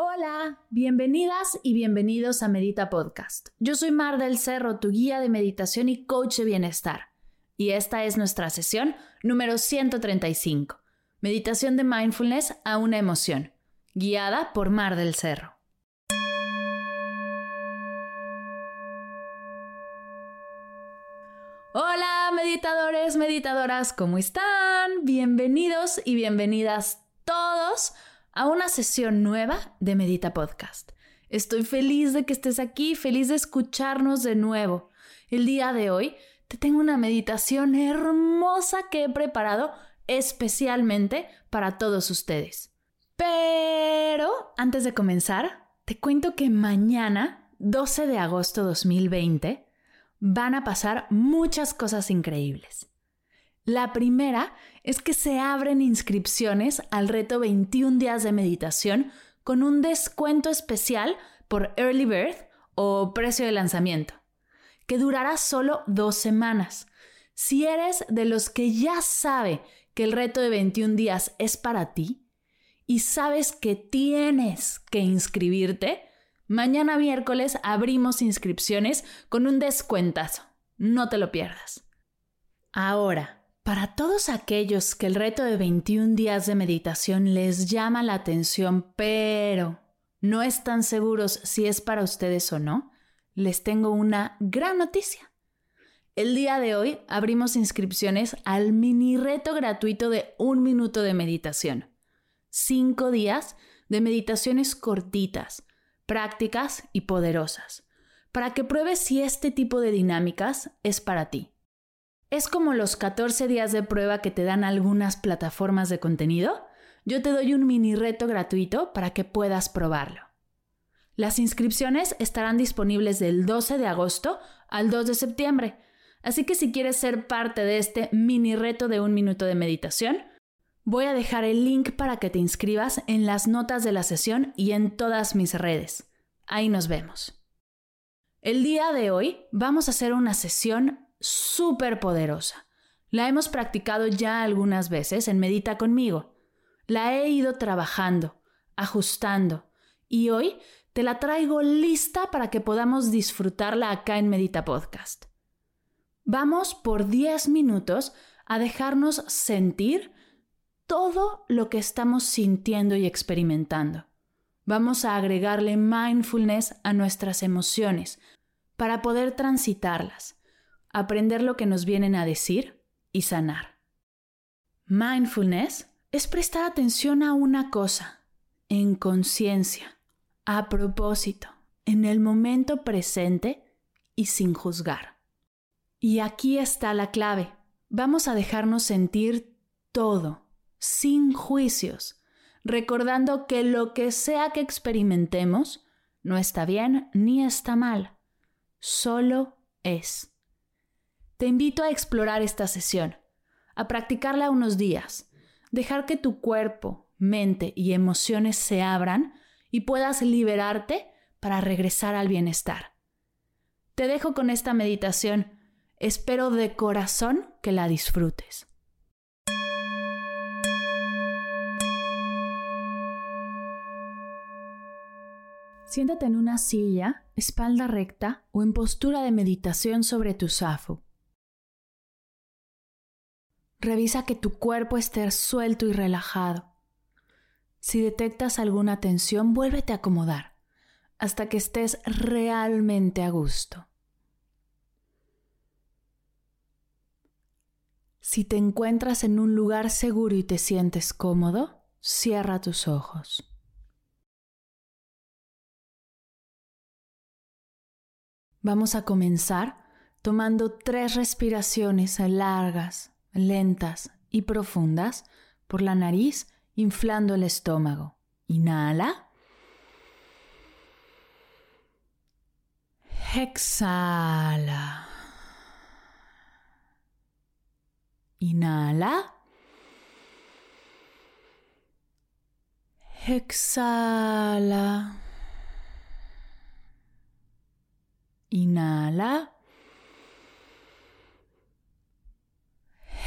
Hola, bienvenidas y bienvenidos a Medita Podcast. Yo soy Mar del Cerro, tu guía de meditación y coach de bienestar. Y esta es nuestra sesión número 135, Meditación de Mindfulness a una emoción guiada por Mar del Cerro. Hola meditadores, meditadoras, ¿cómo están? Bienvenidos y bienvenidas todos a una sesión nueva de Medita Podcast. Estoy feliz de que estés aquí, feliz de escucharnos de nuevo. El día de hoy te tengo una meditación hermosa que he preparado especialmente para todos ustedes. Pero antes de comenzar, te cuento que mañana, 12 de agosto 2020, van a pasar muchas cosas increíbles. La primera es que se abren inscripciones al reto 21 días de meditación con un descuento especial por Early Bird o precio de lanzamiento, que durará solo dos semanas. Si eres de los que ya sabe que el reto de 21 días es para ti, y sabes que tienes que inscribirte, mañana miércoles abrimos inscripciones con un descuentazo. No te lo pierdas. Ahora, para todos aquellos que el reto de 21 días de meditación les llama la atención, pero no están seguros si es para ustedes o no, les tengo una gran noticia. El día de hoy abrimos inscripciones al mini reto gratuito de un minuto de meditación cinco días de meditaciones cortitas, prácticas y poderosas, para que pruebes si este tipo de dinámicas es para ti. Es como los 14 días de prueba que te dan algunas plataformas de contenido. Yo te doy un mini reto gratuito para que puedas probarlo. Las inscripciones estarán disponibles del 12 de agosto al 2 de septiembre, así que si quieres ser parte de este mini reto de un minuto de meditación, Voy a dejar el link para que te inscribas en las notas de la sesión y en todas mis redes. Ahí nos vemos. El día de hoy vamos a hacer una sesión súper poderosa. La hemos practicado ya algunas veces en Medita conmigo. La he ido trabajando, ajustando y hoy te la traigo lista para que podamos disfrutarla acá en Medita Podcast. Vamos por 10 minutos a dejarnos sentir todo lo que estamos sintiendo y experimentando. Vamos a agregarle mindfulness a nuestras emociones para poder transitarlas, aprender lo que nos vienen a decir y sanar. Mindfulness es prestar atención a una cosa, en conciencia, a propósito, en el momento presente y sin juzgar. Y aquí está la clave. Vamos a dejarnos sentir todo, sin juicios, recordando que lo que sea que experimentemos no está bien ni está mal, solo es. Te invito a explorar esta sesión, a practicarla unos días, dejar que tu cuerpo, mente y emociones se abran y puedas liberarte para regresar al bienestar. Te dejo con esta meditación. Espero de corazón que la disfrutes. Siéntate en una silla, espalda recta o en postura de meditación sobre tu zafu. Revisa que tu cuerpo esté suelto y relajado. Si detectas alguna tensión, vuélvete a acomodar hasta que estés realmente a gusto. Si te encuentras en un lugar seguro y te sientes cómodo, cierra tus ojos. Vamos a comenzar tomando tres respiraciones largas, lentas y profundas por la nariz, inflando el estómago. Inhala. Exhala. Inhala. Exhala. Inhala.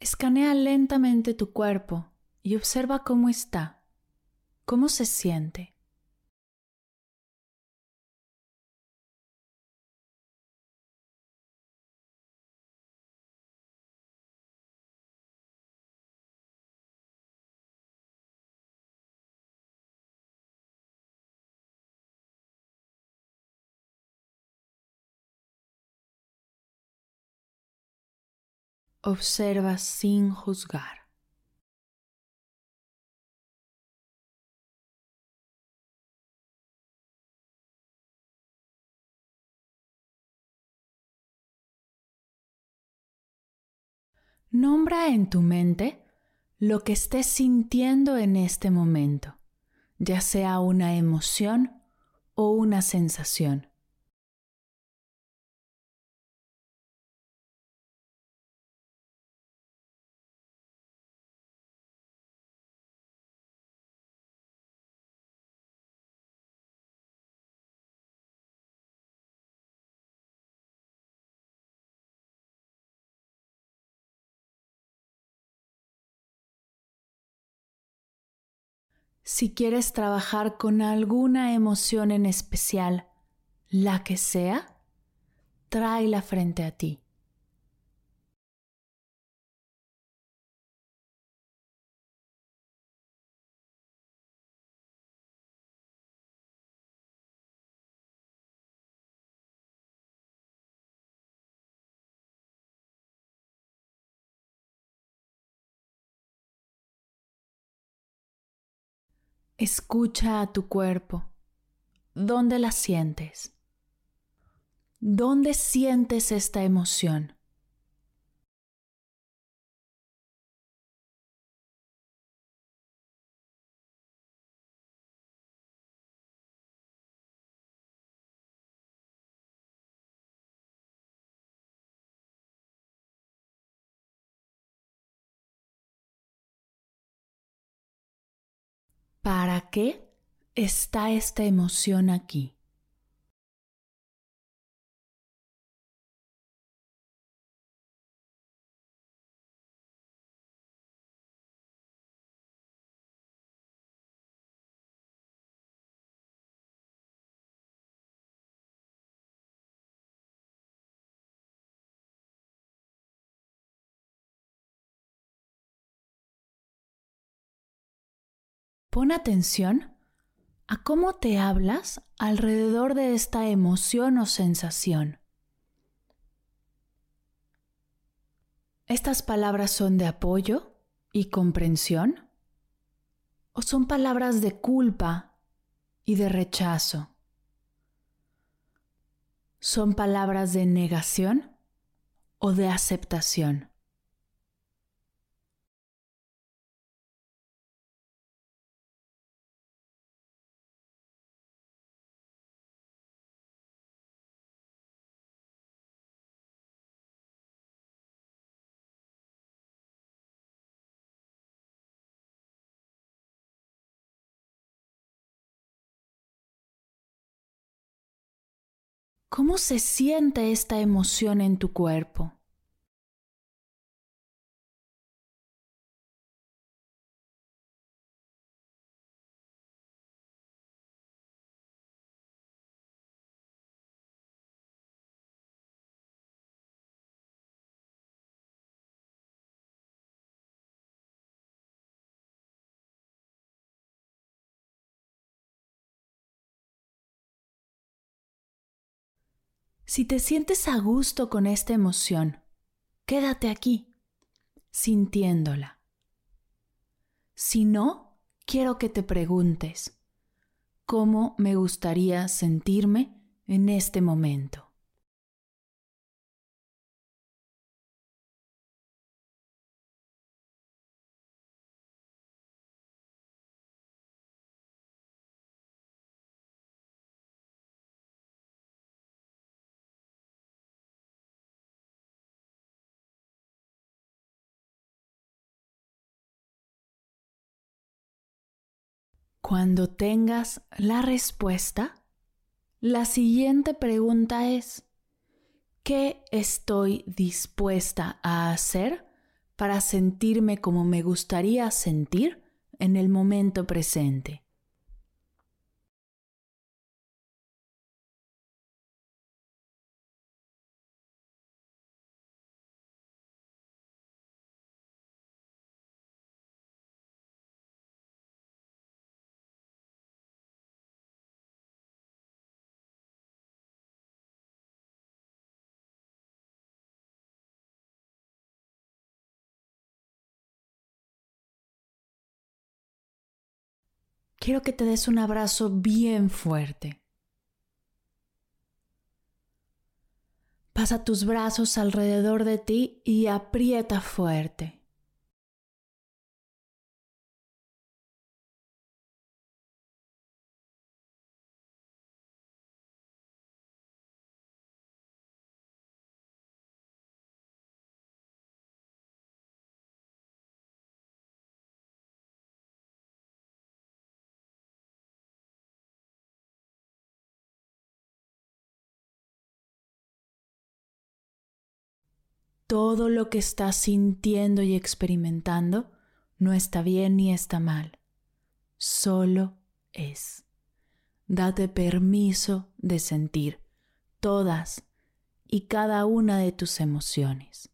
Escanea lentamente tu cuerpo y observa cómo está, cómo se siente. Observa sin juzgar. Nombra en tu mente lo que estés sintiendo en este momento, ya sea una emoción o una sensación. Si quieres trabajar con alguna emoción en especial, la que sea, tráela frente a ti. Escucha a tu cuerpo. ¿Dónde la sientes? ¿Dónde sientes esta emoción? ¿Para qué está esta emoción aquí? Pon atención a cómo te hablas alrededor de esta emoción o sensación. ¿Estas palabras son de apoyo y comprensión? ¿O son palabras de culpa y de rechazo? ¿Son palabras de negación o de aceptación? ¿Cómo se siente esta emoción en tu cuerpo? Si te sientes a gusto con esta emoción, quédate aquí, sintiéndola. Si no, quiero que te preguntes, ¿cómo me gustaría sentirme en este momento? Cuando tengas la respuesta, la siguiente pregunta es, ¿qué estoy dispuesta a hacer para sentirme como me gustaría sentir en el momento presente? Quiero que te des un abrazo bien fuerte. Pasa tus brazos alrededor de ti y aprieta fuerte. Todo lo que estás sintiendo y experimentando no está bien ni está mal, solo es. Date permiso de sentir todas y cada una de tus emociones.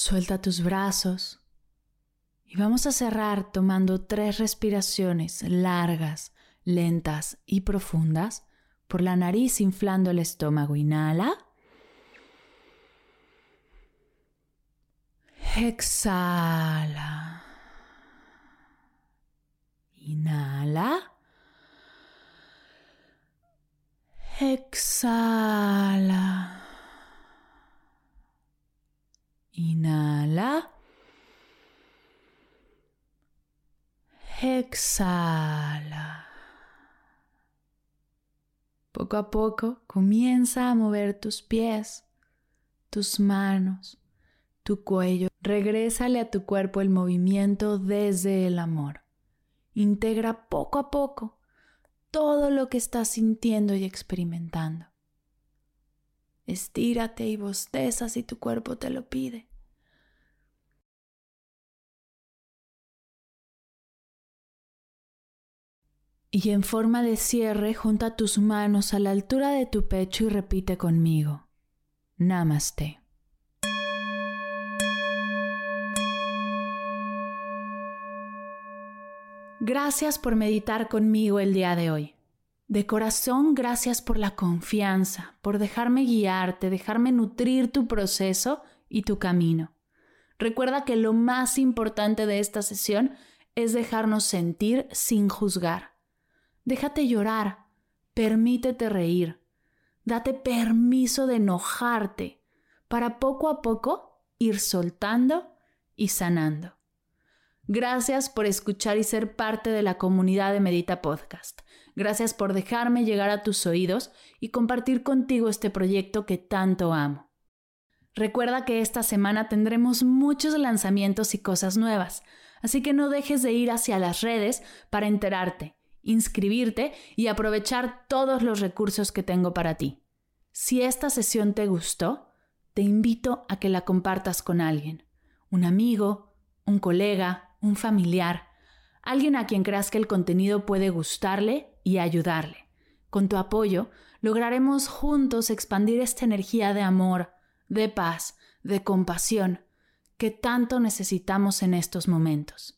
Suelta tus brazos y vamos a cerrar tomando tres respiraciones largas, lentas y profundas por la nariz inflando el estómago. Inhala. Exhala. Inhala. Exhala. Inhala. Exhala. Poco a poco comienza a mover tus pies, tus manos, tu cuello. Regrésale a tu cuerpo el movimiento desde el amor. Integra poco a poco todo lo que estás sintiendo y experimentando. Estírate y bosteza si tu cuerpo te lo pide. Y en forma de cierre, junta tus manos a la altura de tu pecho y repite conmigo. Namaste. Gracias por meditar conmigo el día de hoy. De corazón, gracias por la confianza, por dejarme guiarte, dejarme nutrir tu proceso y tu camino. Recuerda que lo más importante de esta sesión es dejarnos sentir sin juzgar. Déjate llorar, permítete reír, date permiso de enojarte para poco a poco ir soltando y sanando. Gracias por escuchar y ser parte de la comunidad de Medita Podcast. Gracias por dejarme llegar a tus oídos y compartir contigo este proyecto que tanto amo. Recuerda que esta semana tendremos muchos lanzamientos y cosas nuevas, así que no dejes de ir hacia las redes para enterarte, inscribirte y aprovechar todos los recursos que tengo para ti. Si esta sesión te gustó, te invito a que la compartas con alguien, un amigo, un colega, un familiar, alguien a quien creas que el contenido puede gustarle y ayudarle. Con tu apoyo, lograremos juntos expandir esta energía de amor, de paz, de compasión, que tanto necesitamos en estos momentos.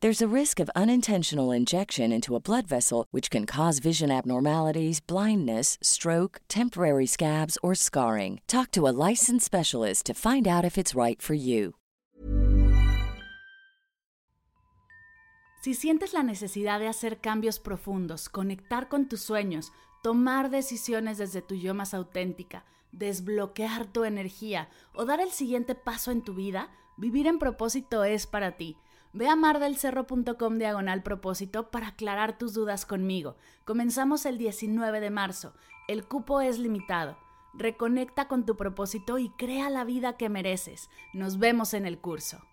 There's a risk of unintentional injection into a blood vessel, which can cause vision abnormalities, blindness, stroke, temporary scabs, or scarring. Talk to a licensed specialist to find out if it's right for you. Si sientes la necesidad de hacer cambios profundos, conectar con tus sueños, tomar decisiones desde tu yo más auténtica, desbloquear tu energía o dar el siguiente paso en tu vida, vivir en propósito es para ti. Ve a mardelcerro.com diagonal propósito para aclarar tus dudas conmigo. Comenzamos el 19 de marzo. El cupo es limitado. Reconecta con tu propósito y crea la vida que mereces. Nos vemos en el curso.